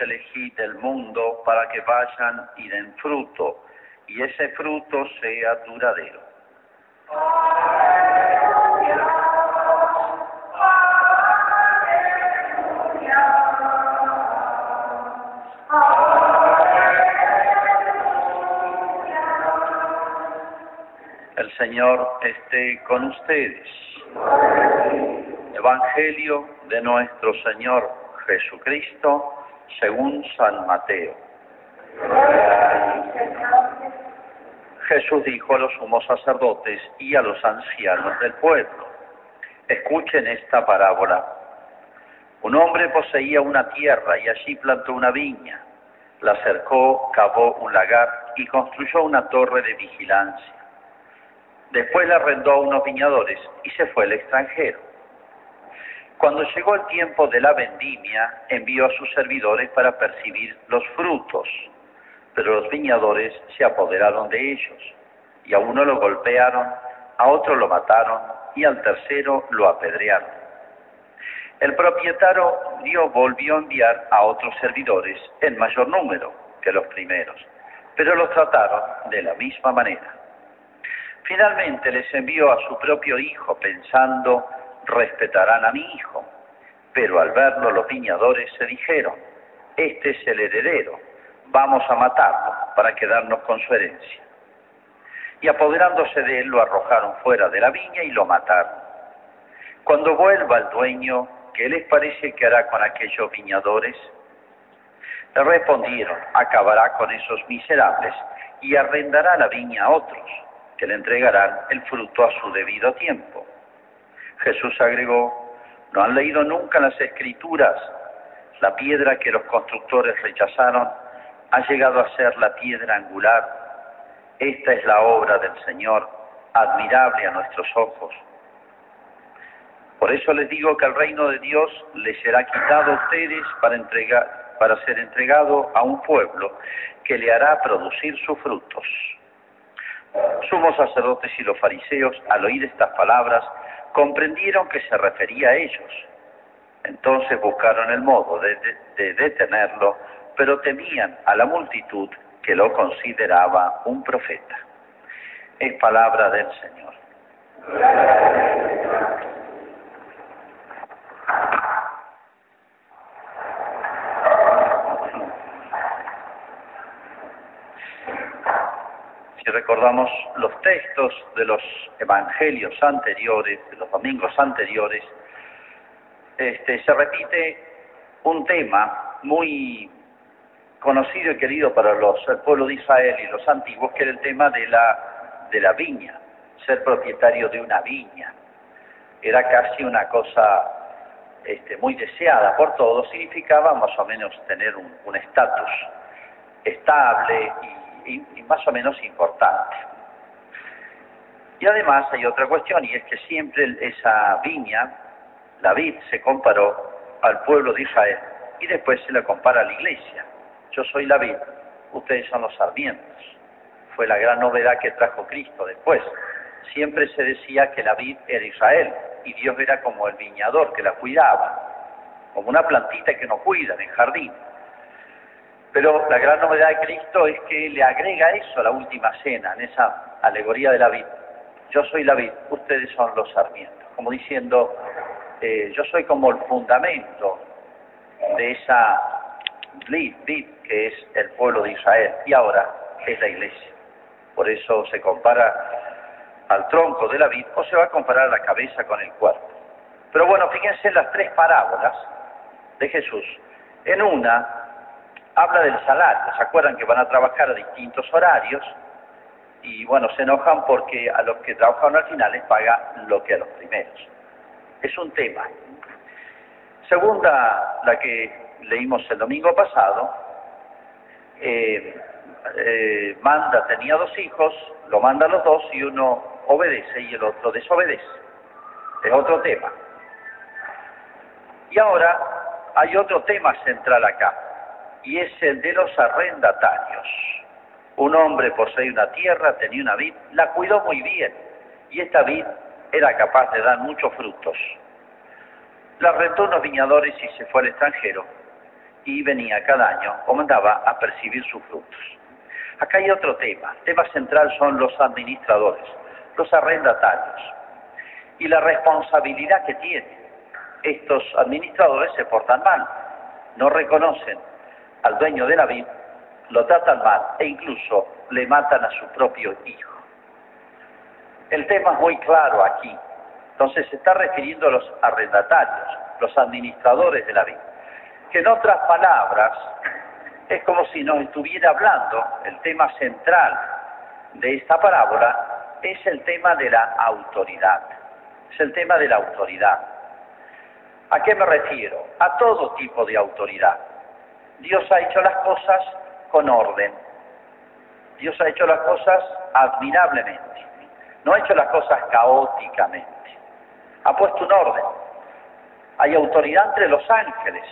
elegí del mundo para que vayan y den fruto, y ese fruto sea duradero. El Señor esté con ustedes. Evangelio de nuestro Señor Jesucristo según San Mateo. Jesús dijo a los sumos sacerdotes y a los ancianos del pueblo, escuchen esta parábola. Un hombre poseía una tierra y allí plantó una viña, la cercó, cavó un lagar y construyó una torre de vigilancia. Después la arrendó a unos viñadores y se fue al extranjero. Cuando llegó el tiempo de la vendimia, envió a sus servidores para percibir los frutos, pero los viñadores se apoderaron de ellos, y a uno lo golpearon, a otro lo mataron, y al tercero lo apedrearon. El propietario dio, volvió a enviar a otros servidores en mayor número que los primeros, pero los trataron de la misma manera. Finalmente les envió a su propio hijo pensando, respetarán a mi hijo. Pero al verlo los viñadores se dijeron, este es el heredero, vamos a matarlo para quedarnos con su herencia. Y apoderándose de él lo arrojaron fuera de la viña y lo mataron. Cuando vuelva el dueño, ¿qué les parece que hará con aquellos viñadores? Le respondieron, acabará con esos miserables y arrendará la viña a otros que le entregarán el fruto a su debido tiempo. Jesús agregó, ¿no han leído nunca las escrituras? La piedra que los constructores rechazaron ha llegado a ser la piedra angular. Esta es la obra del Señor, admirable a nuestros ojos. Por eso les digo que el reino de Dios les será quitado a ustedes para, entregar, para ser entregado a un pueblo que le hará producir sus frutos. Sumos sacerdotes y los fariseos, al oír estas palabras, comprendieron que se refería a ellos. Entonces buscaron el modo de, de, detenerlo, pero temían a la multitud que lo consideraba un profeta. Es palabra del Señor. Recordamos los textos de los evangelios anteriores, de los domingos anteriores, este, se repite un tema muy conocido y querido para los, el pueblo de Israel y los antiguos, que era el tema de la, de la viña, ser propietario de una viña. Era casi una cosa este, muy deseada por todos, significaba más o menos tener un estatus estable y y, más o menos importante. Y además hay otra cuestión, y es que siempre esa viña, la vid, se comparó al pueblo de Israel y después se la compara a la iglesia. Yo soy la vid, ustedes son los sarmientos. Fue la gran novedad que trajo Cristo después. Siempre se decía que la vid era Israel y Dios era como el viñador que la cuidaba, como una plantita que no cuida en el jardín. Pero la gran novedad de Cristo es que le agrega eso a la última cena, en esa alegoría de la vid. Yo soy la vid, ustedes son los sarmientos. Como diciendo, eh, yo soy como el fundamento de esa vid, vid que es el pueblo de Israel y ahora es la iglesia. Por eso se compara al tronco de la vid o se va a comparar la cabeza con el cuerpo. Pero bueno, fíjense en las tres parábolas de Jesús. En una habla del salario. ¿Se acuerdan que van a trabajar a distintos horarios? Y bueno, se enojan porque a los que trabajan al final les paga lo que a los primeros. Es un tema. Segunda, la que leímos el domingo pasado, eh, eh, manda, tenía dos hijos, lo manda a los dos y uno obedece y el otro desobedece. Es otro tema. Y ahora hay otro tema central acá y es el de los arrendatarios. Un hombre posee una tierra, tenía una vid, la cuidó muy bien y esta vid era capaz de dar muchos frutos. La rentó unos viñadores y se fue al extranjero y venía cada año, comandaba a percibir sus frutos. Acá hay otro tema. El tema central son los administradores, los arrendatarios y la responsabilidad que tienen. Estos administradores se portan mal, no reconocen al dueño de la vid, lo tratan mal e incluso le matan a su propio hijo. El tema es muy claro aquí. Entonces se está refiriendo a los arrendatarios, los administradores de la vid, que en otras palabras es como si nos estuviera hablando, el tema central de esta parábola es el tema de la autoridad, es el tema de la autoridad. ¿A qué me refiero? A todo tipo de autoridad. Dios ha hecho las cosas con orden. Dios ha hecho las cosas admirablemente. No ha hecho las cosas caóticamente. Ha puesto un orden. Hay autoridad entre los ángeles.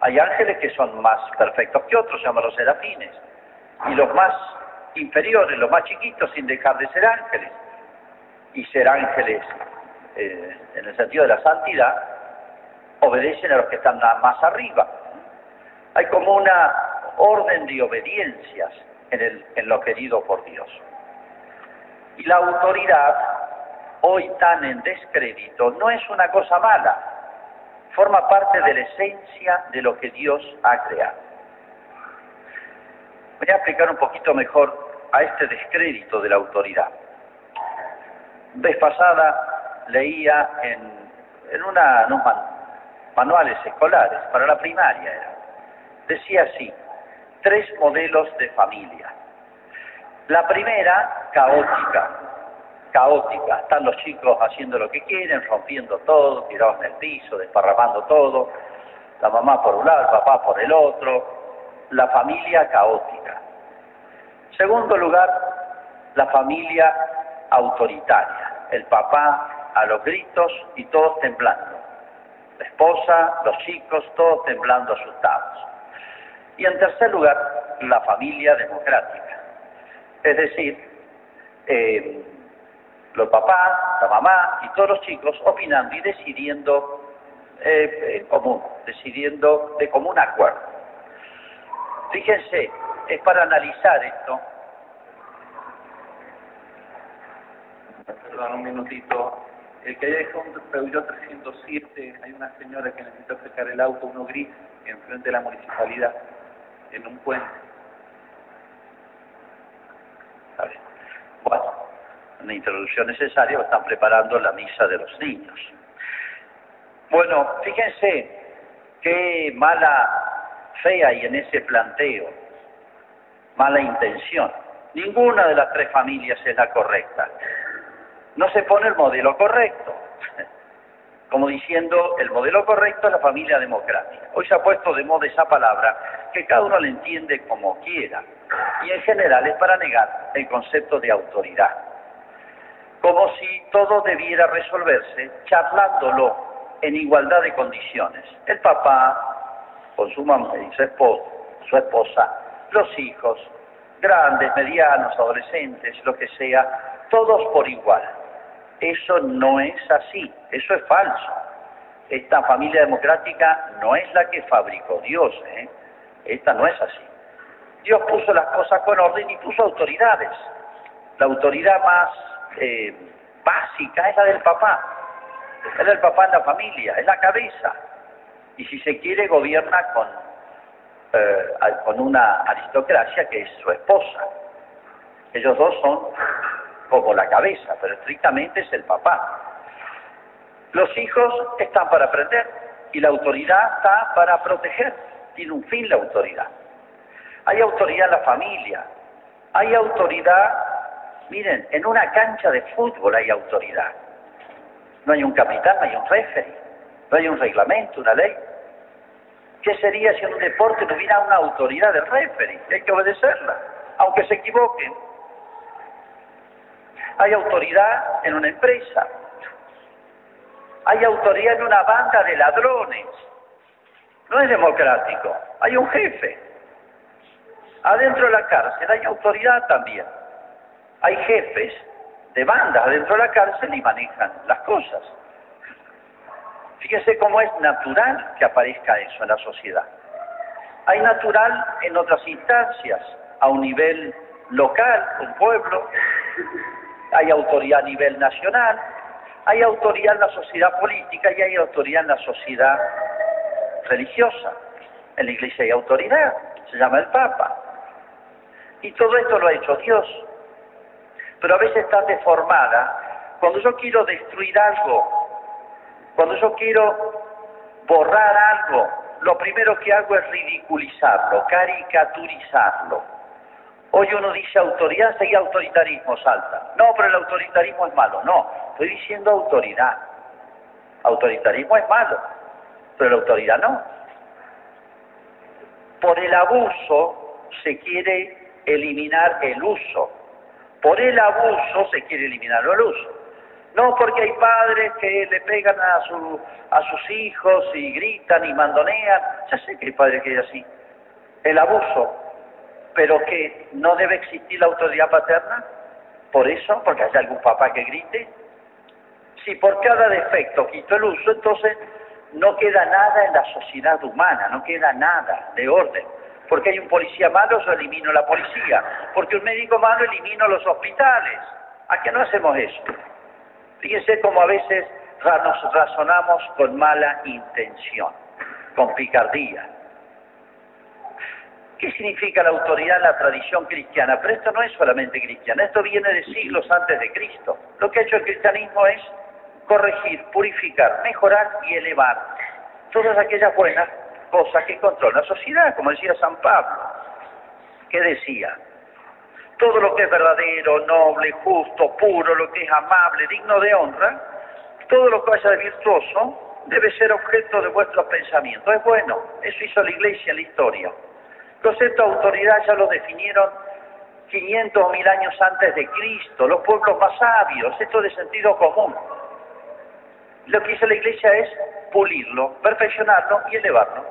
Hay ángeles que son más perfectos que otros, los serafines. Y los más inferiores, los más chiquitos, sin dejar de ser ángeles. Y ser ángeles eh, en el sentido de la santidad, obedecen a los que están más arriba. Hay como una orden de obediencias en, en lo querido por Dios. Y la autoridad, hoy tan en descrédito, no es una cosa mala, forma parte de la esencia de lo que Dios ha creado. Voy a explicar un poquito mejor a este descrédito de la autoridad. Vez pasada leía en, en, una, unos manuales escolares, para la primaria era, decía así, tres modelos de familia. La primera, caótica, caótica. Están los chicos haciendo lo que quieren, rompiendo todo, tirados en el piso, desparramando todo. La mamá por un lado, el papá por el otro. La familia caótica. Segundo lugar, la familia autoritaria. El papá a los gritos y todos temblando. La esposa, los chicos, todos temblando asustados. Y en tercer lugar, la familia democrática. Es decir, eh, los papás, la mamá y todos los chicos opinando y decidiendo eh, en común, decidiendo de común acuerdo. Fíjense, es para analizar esto. Perdón, un minutito. El que haya dejado un Peugeot 307, hay una señora que necesita sacar el auto, uno gris, enfrente de la municipalidad en un puente. Bueno, una introducción necesaria, están preparando la misa de los niños. Bueno, fíjense qué mala fe hay en ese planteo, mala intención. Ninguna de las tres familias es la correcta. No se pone el modelo correcto como diciendo el modelo correcto es la familia democrática. Hoy se ha puesto de moda esa palabra que cada uno la entiende como quiera y en general es para negar el concepto de autoridad. Como si todo debiera resolverse charlándolo en igualdad de condiciones. El papá con su mamá y su esposa, su esposa, los hijos, grandes, medianos, adolescentes, lo que sea, todos por igual. Eso no es así, eso es falso. Esta familia democrática no es la que fabricó Dios, ¿eh? esta no es así. Dios puso las cosas con orden y puso autoridades. La autoridad más eh, básica es la del papá, es la del papá en la familia, es la cabeza. Y si se quiere, gobierna con, eh, con una aristocracia que es su esposa. Ellos dos son como la cabeza, pero estrictamente es el papá. Los hijos están para aprender y la autoridad está para proteger. Tiene un fin la autoridad. Hay autoridad en la familia. Hay autoridad, miren, en una cancha de fútbol hay autoridad. No hay un capitán, no hay un referee, no hay un reglamento, una ley. ¿Qué sería si en un deporte no hubiera una autoridad de referee? Hay que obedecerla, aunque se equivoquen. Hay autoridad en una empresa. Hay autoridad en una banda de ladrones. No es democrático. Hay un jefe. Adentro de la cárcel hay autoridad también. Hay jefes de bandas adentro de la cárcel y manejan las cosas. Fíjese cómo es natural que aparezca eso en la sociedad. Hay natural en otras instancias, a un nivel local, un pueblo, hay autoridad a nivel nacional, hay autoridad en la sociedad política y hay autoridad en la sociedad religiosa. En la iglesia hay autoridad, se llama el Papa. Y todo esto lo ha hecho Dios. Pero a veces está deformada. Cuando yo quiero destruir algo, cuando yo quiero borrar algo, lo primero que hago es ridiculizarlo, caricaturizarlo. Hoy uno dice autoridad, seguía autoritarismo, salta. No, pero el autoritarismo es malo. No, estoy diciendo autoridad. Autoritarismo es malo, pero la autoridad no. Por el abuso se quiere eliminar el uso. Por el abuso se quiere eliminar el uso. No porque hay padres que le pegan a, su, a sus hijos y gritan y mandonean. Ya sé que hay padres que así. El abuso. Pero que no debe existir la autoridad paterna. Por eso, porque hay algún papá que grite. Si por cada defecto quito el uso, entonces no queda nada en la sociedad humana, no queda nada de orden. Porque hay un policía malo, yo elimino la policía. Porque un médico malo, elimino los hospitales. ¿A qué no hacemos eso? Fíjense cómo a veces nos razonamos con mala intención, con picardía. ¿Qué significa la autoridad en la tradición cristiana? Pero esto no es solamente cristiana, esto viene de siglos antes de Cristo. Lo que ha hecho el cristianismo es corregir, purificar, mejorar y elevar todas aquellas buenas cosas que controlan la sociedad, como decía San Pablo, que decía, todo lo que es verdadero, noble, justo, puro, lo que es amable, digno de honra, todo lo que vaya de virtuoso, debe ser objeto de vuestros pensamientos. Es bueno, eso hizo la Iglesia en la historia. Concepto de autoridad ya lo definieron 500 o 1000 años antes de Cristo, los pueblos más sabios, esto de sentido común. Lo que hizo la Iglesia es pulirlo, perfeccionarlo y elevarlo.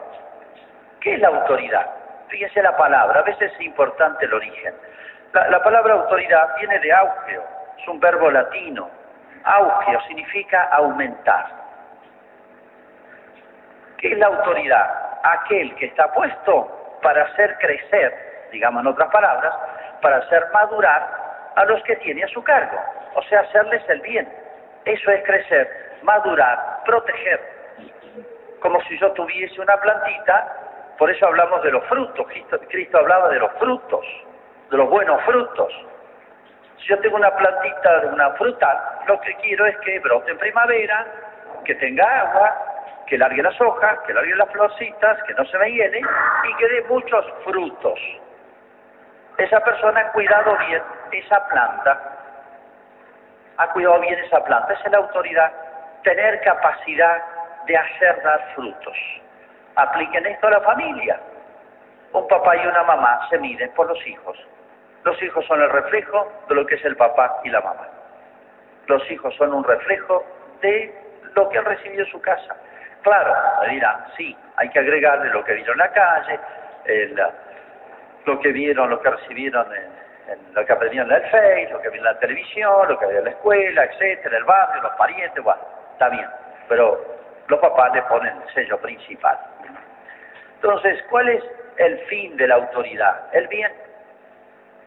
¿Qué es la autoridad? Fíjense la palabra, a veces es importante el origen. La, palabra autoridad viene de augeo, es un verbo latino. Augeo significa aumentar. ¿Qué es la autoridad? Aquel que está puesto para hacer crecer, digamos en otras palabras, para hacer madurar a los que tiene a su cargo, o sea, hacerles el bien. Eso es crecer, madurar, proteger. Como si yo tuviese una plantita por eso hablamos de los frutos. Cristo, hablaba de los frutos, de los buenos frutos. Si yo tengo una plantita de una fruta, lo que quiero es que brote en primavera, que tenga agua, que largue las hojas, que largue las florcitas, que no se me hiele y que dé muchos frutos. Esa persona ha cuidado bien esa planta, ha cuidado bien esa planta, esa es la autoridad, tener capacidad de hacer dar frutos. Apliquen esto a la familia. Un papá y una mamá se miden por los hijos. Los hijos son el reflejo de lo que es el papá y la mamá. Los hijos son un reflejo de lo que han recibido en su casa. Claro, me dirán, sí, hay que agregarle lo que vieron en la calle, lo que vieron, lo que recibieron, en, lo que aprendieron en el Face, lo que vieron en la televisión, lo que vieron en la escuela, etcétera, el barrio, los parientes, bueno, está bien. Pero los papás le ponen el sello principal. Entonces, ¿cuál es el fin de la autoridad? El bien.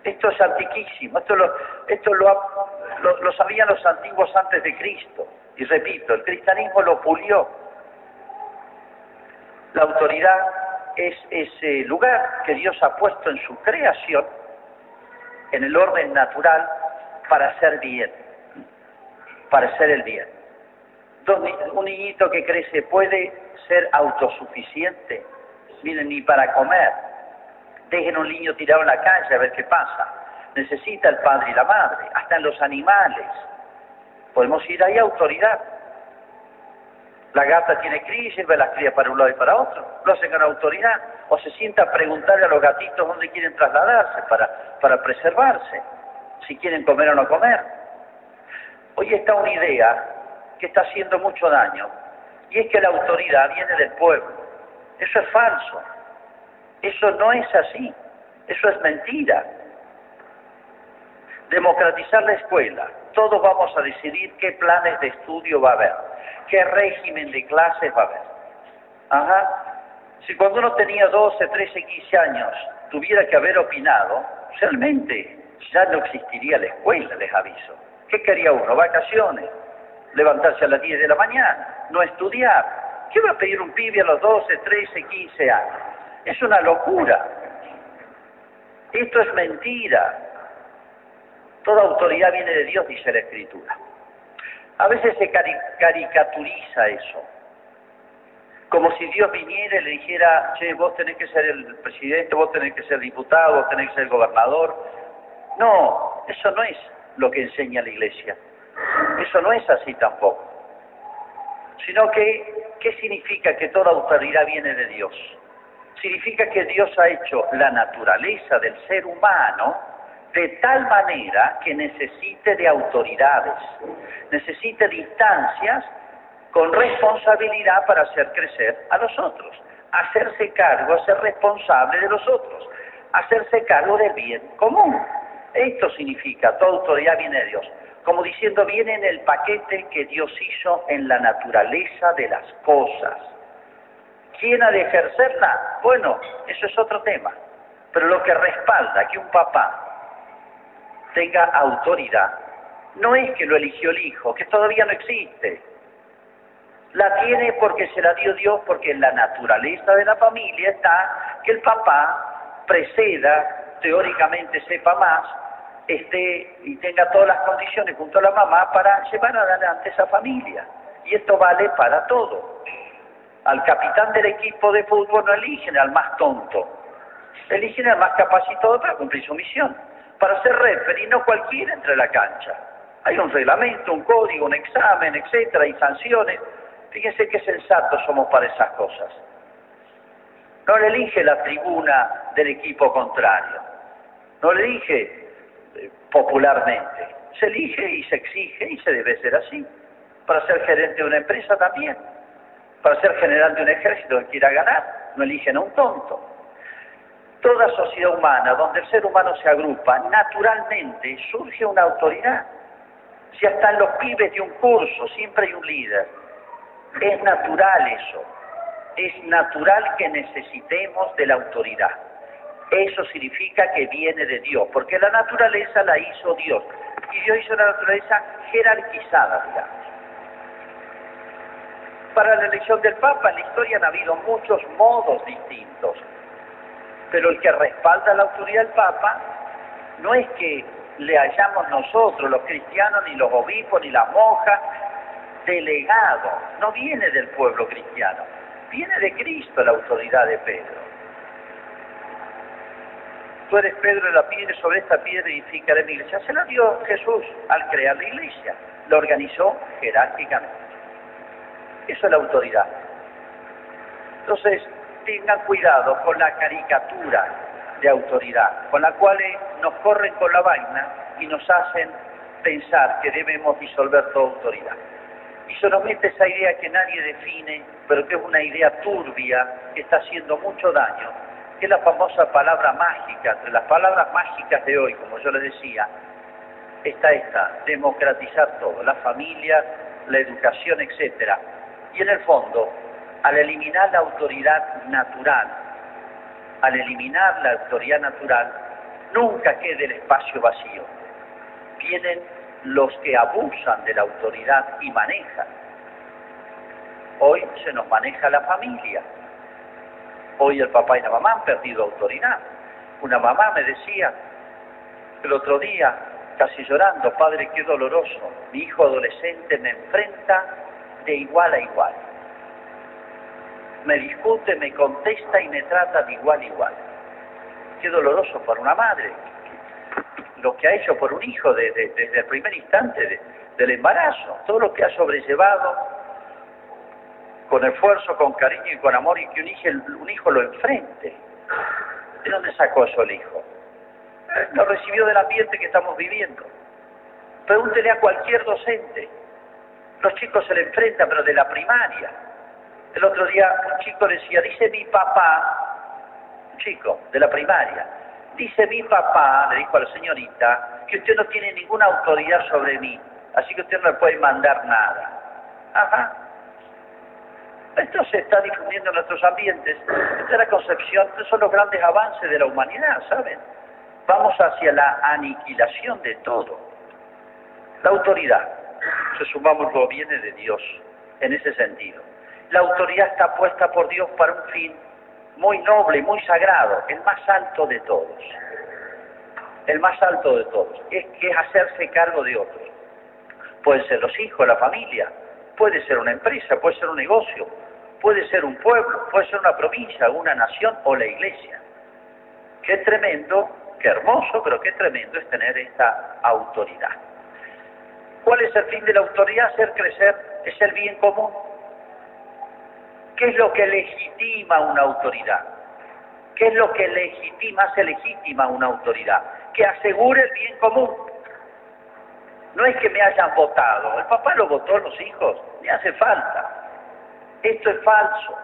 Esto es antiquísimo, esto lo, esto lo, sabían los antiguos antes de Cristo. Y repito, el cristianismo lo pulió. La autoridad es ese lugar que Dios ha puesto en su creación, en el orden natural, para hacer bien, para hacer el bien. Un niñito que crece puede ser autosuficiente, miren, ni para comer. Dejen un niño tirado en la calle a ver qué pasa. Necesita el padre y la madre, hasta en los animales. Podemos ir a autoridad. La gata tiene crisis, ve las crías para un lado y para otro. Lo hacen con autoridad. O se sienta a preguntarle a los gatitos dónde quieren trasladarse para, para preservarse. Si quieren comer o no comer. Hoy está una idea que está haciendo mucho daño. Y es que la autoridad viene del pueblo. Eso es falso. Eso no es así. Eso es mentira. Democratizar la escuela. Todos vamos a decidir qué planes de estudio va a haber, qué régimen de clases va a haber. Ajá. Si cuando uno tenía 12, 13, 15 años tuviera que haber opinado, realmente ya no existiría la escuela, les aviso. ¿Qué quería uno? Vacaciones, levantarse a las 10 de la mañana, no estudiar. ¿Qué va a pedir un pibe a los 12, 13, 15 años? Es una locura. Esto es mentira. Toda autoridad viene de Dios, dice la Escritura. A veces se caricaturiza eso. Como si Dios viniera y le dijera, che, vos tenés que ser el presidente, vos tenés que ser diputado, vos tenés que ser gobernador. No, eso no es lo que enseña la iglesia. Eso no es así tampoco. Sino que, ¿qué significa que toda autoridad viene de Dios? Significa que Dios ha hecho la naturaleza del ser humano de tal manera que necesite de autoridades, necesite de instancias con responsabilidad para hacer crecer a los otros, hacerse cargo, hacer responsable de los otros, hacerse cargo del bien común. Esto significa, toda autoridad viene de Dios, como diciendo, viene en el paquete que Dios hizo en la naturaleza de las cosas. ¿Quién ha de ejercerla? Bueno, eso es otro tema. Pero lo que respalda que un papá tenga autoridad no es que lo eligió el hijo, que todavía no existe. La tiene porque se la dio Dios, porque en la naturaleza de la familia está que el papá preceda, teóricamente sepa más, esté y tenga todas las condiciones junto a la mamá para llevar adelante esa familia. Y esto vale para todo. Al capitán del equipo de fútbol no eligen al más tonto, eligen al más capacitado para cumplir su misión. Para ser referee no cualquiera entra a la cancha. Hay un reglamento, un código, un examen, etcétera, y sanciones. Fíjense qué sensatos somos para esas cosas. No le elige la tribuna del equipo contrario. No le elige popularmente. Se elige y se exige y se debe ser así. Para ser gerente de una empresa también. Para ser general de un ejército que quiera ganar, no eligen a un tonto. Toda sociedad humana donde el ser humano se agrupa, naturalmente surge una autoridad. Si hasta en los pibes de un curso siempre hay un líder, es natural eso. Es natural que necesitemos de la autoridad. Eso significa que viene de Dios, porque la naturaleza la hizo Dios. Y Dios hizo la naturaleza jerarquizada, digamos. Para la elección del Papa en la historia han habido muchos modos distintos, pero el que respalda la autoridad del Papa no es que le hayamos nosotros, los cristianos, ni los obispos, ni las monjas, delegado, no viene del pueblo cristiano, viene de Cristo la autoridad de Pedro. Tú eres Pedro de la piedra, sobre esta piedra edificaré mi iglesia. Se la dio Jesús al crear la iglesia. Lo organizó jerárquicamente. Eso es la autoridad. Entonces, tengan cuidado con la caricatura de autoridad, con la cual nos corren con la vaina y nos hacen pensar que debemos disolver toda autoridad. Y mete esa idea que nadie define, pero que es una idea turbia, que está haciendo mucho daño que es la famosa palabra mágica, entre las palabras mágicas de hoy, como yo les decía, está esta, democratizar todo, la familia, la educación, etcétera. Y en el fondo, al eliminar la autoridad natural, al eliminar la autoridad natural, nunca quede el espacio vacío. Vienen los que abusan de la autoridad y manejan. Hoy se nos maneja la familia, Hoy el papá y la mamá han perdido autoridad. Una mamá me decía el otro día, casi llorando, padre, qué doloroso, mi hijo adolescente me enfrenta de igual a igual. Me discute, me contesta y me trata de igual a igual. Qué doloroso para una madre, lo que ha hecho por un hijo desde, el primer instante del embarazo, todo lo que ha sobrellevado con esfuerzo, con cariño y con amor y que un hijo, un hijo lo enfrente. ¿De dónde sacó eso el hijo? Lo recibió del ambiente que estamos viviendo. Pregúntele a cualquier docente. Los chicos se le enfrentan, pero de la primaria. El otro día un chico decía, dice mi papá, un chico de la primaria, dice mi papá, le dijo a la señorita, que usted no tiene ninguna autoridad sobre mí, así que usted no le puede mandar nada. Ajá, Esto se está difundiendo en nuestros ambientes. Esta es la concepción, estos son los grandes avances de la humanidad, ¿saben? Vamos hacia la aniquilación de todo. La autoridad, lo viene de Dios en ese sentido. La autoridad está puesta por Dios para un fin muy noble, muy sagrado, el más alto de todos. El más alto de todos, es que es hacerse cargo de otros. Pueden ser los hijos, la familia, puede ser una empresa, puede ser un negocio, puede ser un pueblo, puede ser una provincia, una nación o la iglesia. Qué tremendo, qué hermoso, pero qué tremendo es tener esta autoridad. ¿Cuál es el fin de la autoridad? Hacer crecer es el bien común. ¿Qué es lo que legitima una autoridad? ¿Qué es lo que legitima, hace legítima una autoridad? Que asegure el bien común. No es que me hayan votado, el papá lo votó los hijos, ni hace falta. Esto es falso.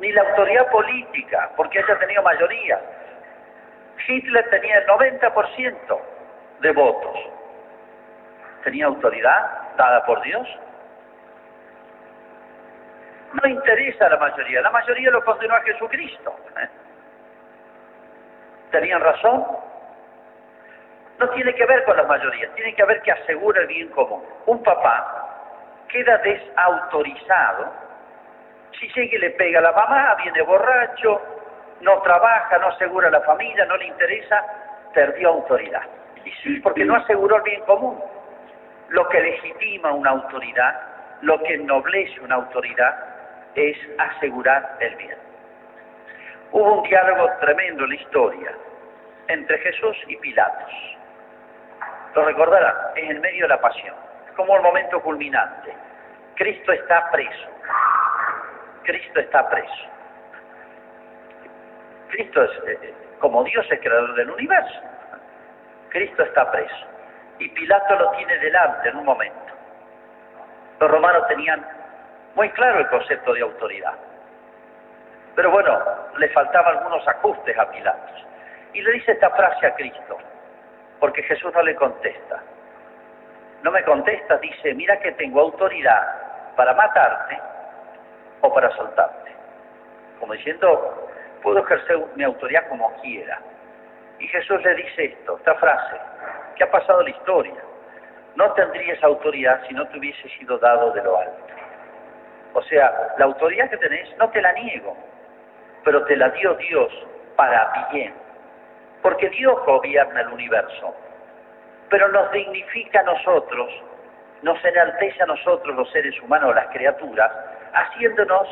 Ni la autoridad política, porque haya tenido mayoría. Hitler tenía el 90% de votos. ¿Tenía autoridad dada por Dios? No interesa a la mayoría, la mayoría lo condenó a Jesucristo. ¿Tenían razón? No tiene que ver con la mayoría, tiene que ver que asegura el bien común. Un papá queda desautorizado si llega y le pega a la mamá, viene borracho, no trabaja, no asegura la familia, no le interesa, perdió autoridad. Porque no aseguró el bien común. Lo que legitima una autoridad, lo que ennoblece una autoridad, es asegurar el bien. Hubo un diálogo tremendo en la historia entre Jesús y Pilatos. Lo recordarán, es en medio de la pasión, como el momento culminante. Cristo está preso. Cristo está preso. Cristo es, eh, eh, como Dios es creador del universo. Cristo está preso. Y Pilato lo tiene delante en un momento. Los romanos tenían muy claro el concepto de autoridad. Pero bueno, le faltaban algunos ajustes a Pilatos. Y le dice esta frase a Cristo, porque Jesús no le contesta. No me contesta, dice, mira que tengo autoridad para matarte o para soltarte. Como diciendo, puedo ejercer mi autoridad como quiera. Y Jesús le dice esto, esta frase, que ha pasado la historia. No tendrías autoridad si no te hubiese sido dado de lo alto. O sea, la autoridad que tenés no te la niego, pero te la dio Dios para bien. Porque Dios gobierna el universo, pero nos dignifica a nosotros, nos enaltece a nosotros los seres humanos, las criaturas, haciéndonos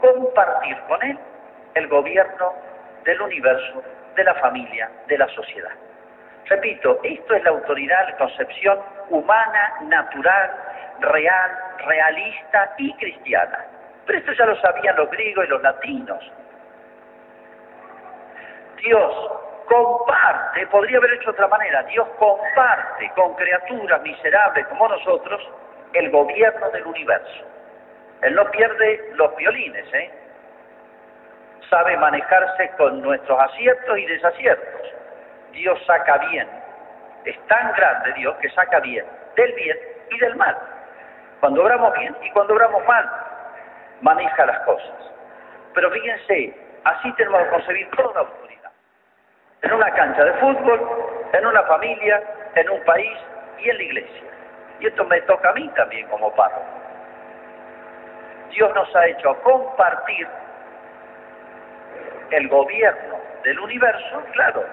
compartir con Él el gobierno del universo, de la familia, de la sociedad. Repito, esto es la autoridad, la concepción humana, natural, real, realista y cristiana. Pero esto ya lo sabían los griegos y los latinos. Dios comparte, podría haber hecho de otra manera, Dios comparte con criaturas miserables como nosotros el gobierno del universo. Él no pierde los violines, ¿eh? Sabe manejarse con nuestros aciertos y desaciertos. Dios saca bien. Es tan grande Dios que saca bien del bien y del mal. Cuando obramos bien y cuando obramos mal, maneja las cosas. Pero fíjense, así tenemos que concebir toda autoridad. En una cancha de fútbol, en una familia, en un país y en la iglesia. Y esto me toca a mí también como párroco. Dios nos ha hecho compartir el gobierno del universo, claro,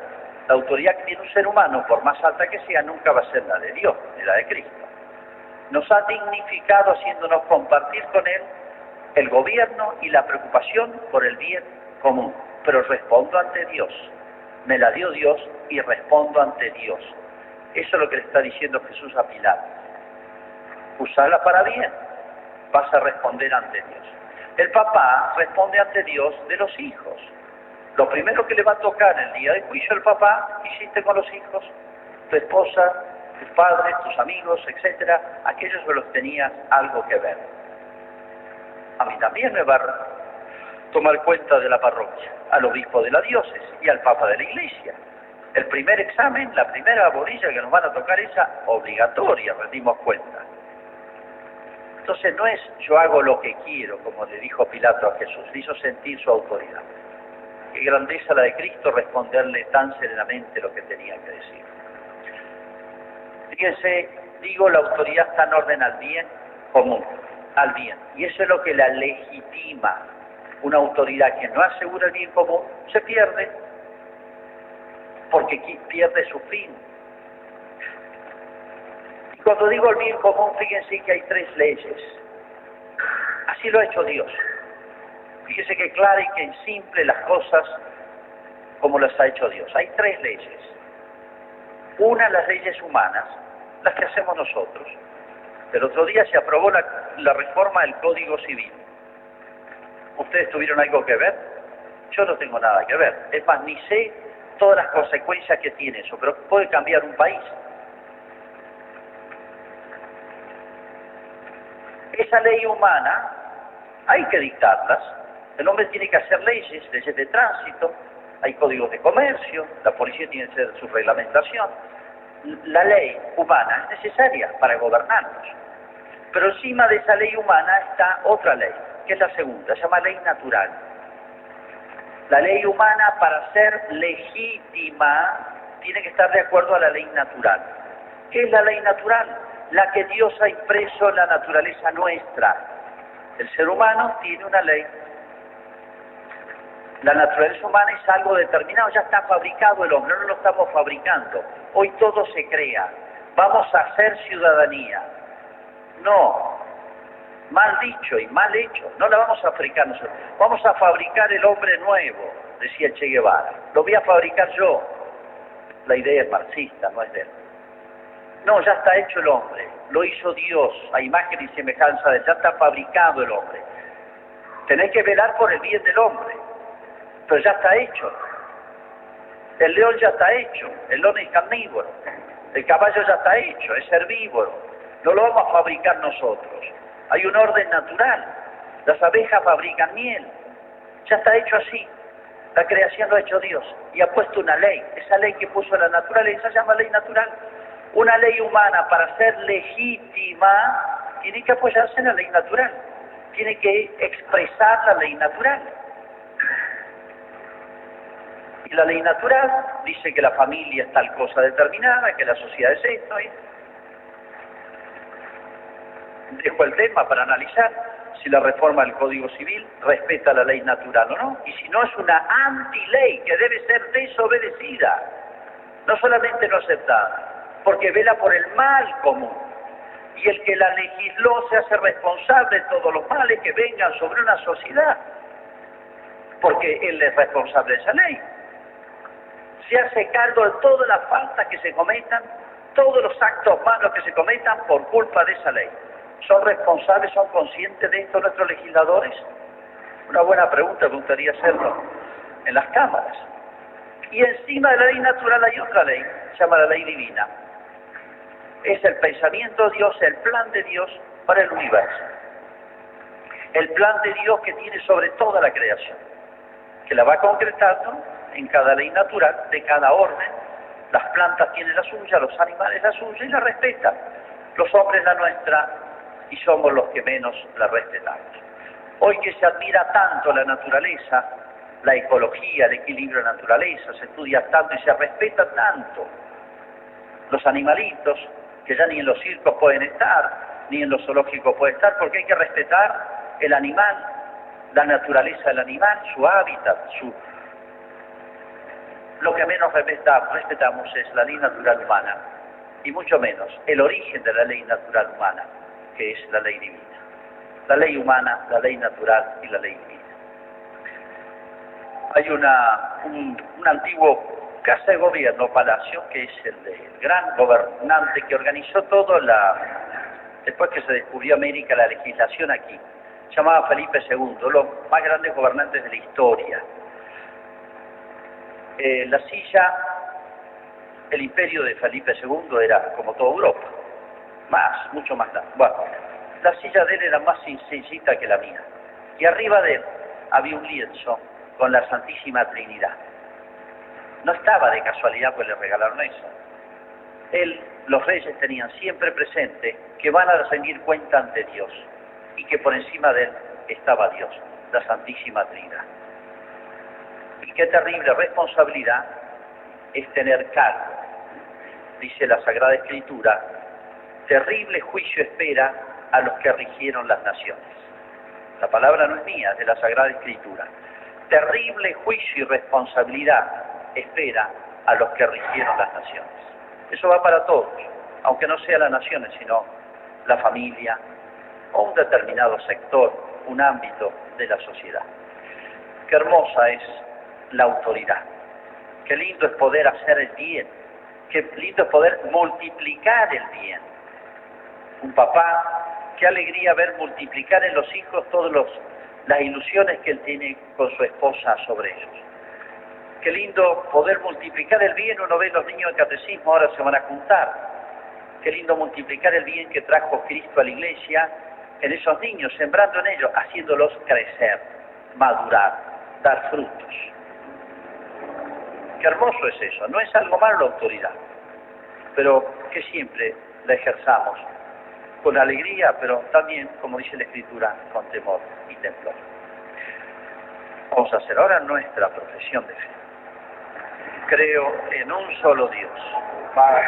la autoridad que tiene un ser humano, por más alta que sea, nunca va a ser la de Dios, ni la de Cristo nos ha dignificado haciéndonos compartir con Él el gobierno y la preocupación por el bien común. Pero respondo ante Dios. Me la dio Dios y respondo ante Dios. Eso es lo que le está diciendo Jesús a Pilato. Usarla para bien, vas a responder ante Dios. El papá responde ante Dios de los hijos. Lo primero que le va a tocar el día de juicio al papá, hiciste con los hijos, tu esposa, tus padres, tus amigos, etcétera, aquellos con los que tenías algo que ver. A mí también me va a tomar cuenta de la parroquia, al obispo de la diócesis y al papa de la iglesia. El primer examen, la primera bolilla que nos van a tocar esa obligatoria, rendimos cuenta. Entonces no es yo hago lo que quiero, como le dijo Pilato a Jesús, le hizo sentir su autoridad. Qué grandeza la de Cristo responderle tan serenamente lo que tenía que decir. Fíjense, digo, la autoridad está en orden al bien común, al bien. Y eso es lo que la legitima. Una autoridad que no asegura el bien común se pierde, porque pierde su fin. Y cuando digo el bien común, fíjense que hay tres leyes. Así lo ha hecho Dios. Fíjense que clara y que simple las cosas como las ha hecho Dios. Hay tres leyes. Una, las leyes humanas, las que hacemos nosotros. El otro día se aprobó la, la reforma del Código Civil. ¿Ustedes tuvieron algo que ver? Yo no tengo nada que ver. Es más, ni sé todas las consecuencias que tiene eso, pero puede cambiar un país. Esa ley humana hay que dictarlas. El hombre tiene que hacer leyes, leyes de tránsito, hay códigos de comercio, la policía tiene que hacer su reglamentación. La ley humana es necesaria para gobernarnos. Pero encima de esa ley humana está otra ley, que es la segunda, se llama ley natural. La ley humana para ser legítima tiene que estar de acuerdo a la ley natural. ¿Qué es la ley natural? La que Dios ha impreso en la naturaleza nuestra. El ser humano tiene una ley la naturaleza humana es algo determinado, ya está fabricado el hombre, no lo estamos fabricando. Hoy todo se crea. Vamos a hacer ciudadanía. No, mal dicho y mal hecho, no la vamos a fabricar nosotros. Vamos a fabricar el hombre nuevo, decía Che Guevara. Lo voy a fabricar yo. La idea es marxista, no es de él. No, ya está hecho el hombre, lo hizo Dios, a imagen y semejanza de él, ya está fabricado el hombre. Tenéis que velar por el bien del hombre pero ya está hecho. El león ya está hecho, el león es carnívoro, el caballo ya está hecho, es herbívoro, no lo vamos a fabricar nosotros. Hay un orden natural, las abejas fabrican miel, ya está hecho así. La creación lo ha hecho Dios y ha puesto una ley, esa ley que puso la naturaleza se llama ley natural. Una ley humana para ser legítima tiene que apoyarse en la ley natural, tiene que expresar la ley natural. Y la ley natural dice que la familia es tal cosa determinada, que la sociedad es esto. Y... Dejo el tema para analizar si la reforma del Código Civil respeta la ley natural o no. Y si no, es una anti-ley que debe ser desobedecida, no solamente no aceptada, porque vela por el mal común. Y el que la legisló se hace responsable de todos los males que vengan sobre una sociedad, porque él es responsable de esa ley se hace cargo de todas las faltas que se cometan, todos los actos malos que se cometan por culpa de esa ley. ¿Son responsables, son conscientes de esto nuestros legisladores? Una buena pregunta, me gustaría hacerlo en las cámaras. Y encima de la ley natural hay otra ley, se llama la ley divina. Es el pensamiento de Dios, el plan de Dios para el universo. El plan de Dios que tiene sobre toda la creación, que la va concretando en cada ley natural de cada orden. Las plantas tienen la suya, los animales la suya y la respetan. Los hombres la nuestra y somos los que menos la respetamos. Hoy que se admira tanto la naturaleza, la ecología, el equilibrio de la naturaleza, se estudia tanto y se respeta tanto los animalitos, que ya ni en los circos pueden estar, ni en los zoológicos pueden estar, porque hay que respetar el animal, la naturaleza del animal, su hábitat, su, lo que menos respetamos es la ley natural humana y mucho menos el origen de la ley natural humana, que es la ley divina. La ley humana, la ley natural y la ley divina. Hay una, un, antiguo casa de gobierno, palacio, que es el, del gran gobernante que organizó todo la, después que se descubrió América, la legislación aquí. Llamaba Felipe II, los más grandes gobernantes de la historia eh, la silla, el imperio de Felipe II era como toda Europa, más, mucho más grande. Bueno, la silla de él era más sencillita que la mía. Y arriba de él había un lienzo con la Santísima Trinidad. No estaba de casualidad, pues le regalaron eso. Él, los reyes tenían siempre presente que van a rendir cuenta ante Dios. y que por encima de él estaba Dios, la Santísima Trinidad. Y qué terrible responsabilidad es tener cargo. Dice la Sagrada Escritura, terrible juicio espera a los que rigieron las naciones. La palabra no es mía, es de la Sagrada Escritura. Terrible juicio y responsabilidad espera a los que rigieron las naciones. Eso va para todos, aunque no sea las naciones, sino la familia o un determinado sector, un ámbito de la sociedad. Qué hermosa es la autoridad. Qué lindo es poder hacer el bien. Qué lindo es poder multiplicar el bien. Un papá, qué alegría ver multiplicar en los hijos todas las ilusiones que él tiene con su esposa sobre ellos. Qué lindo poder multiplicar el bien. Uno ve los niños de catecismo, ahora se van a juntar. Qué lindo multiplicar el bien que trajo Cristo a la iglesia en esos niños, sembrando en ellos, haciéndolos crecer, madurar, dar frutos. Qué hermoso es eso, no es algo malo la autoridad, pero que siempre la ejerzamos con alegría, pero también, como dice la Escritura, con temor y temblor. Vamos a hacer ahora nuestra profesión de fe. Creo en un solo Dios, Padre,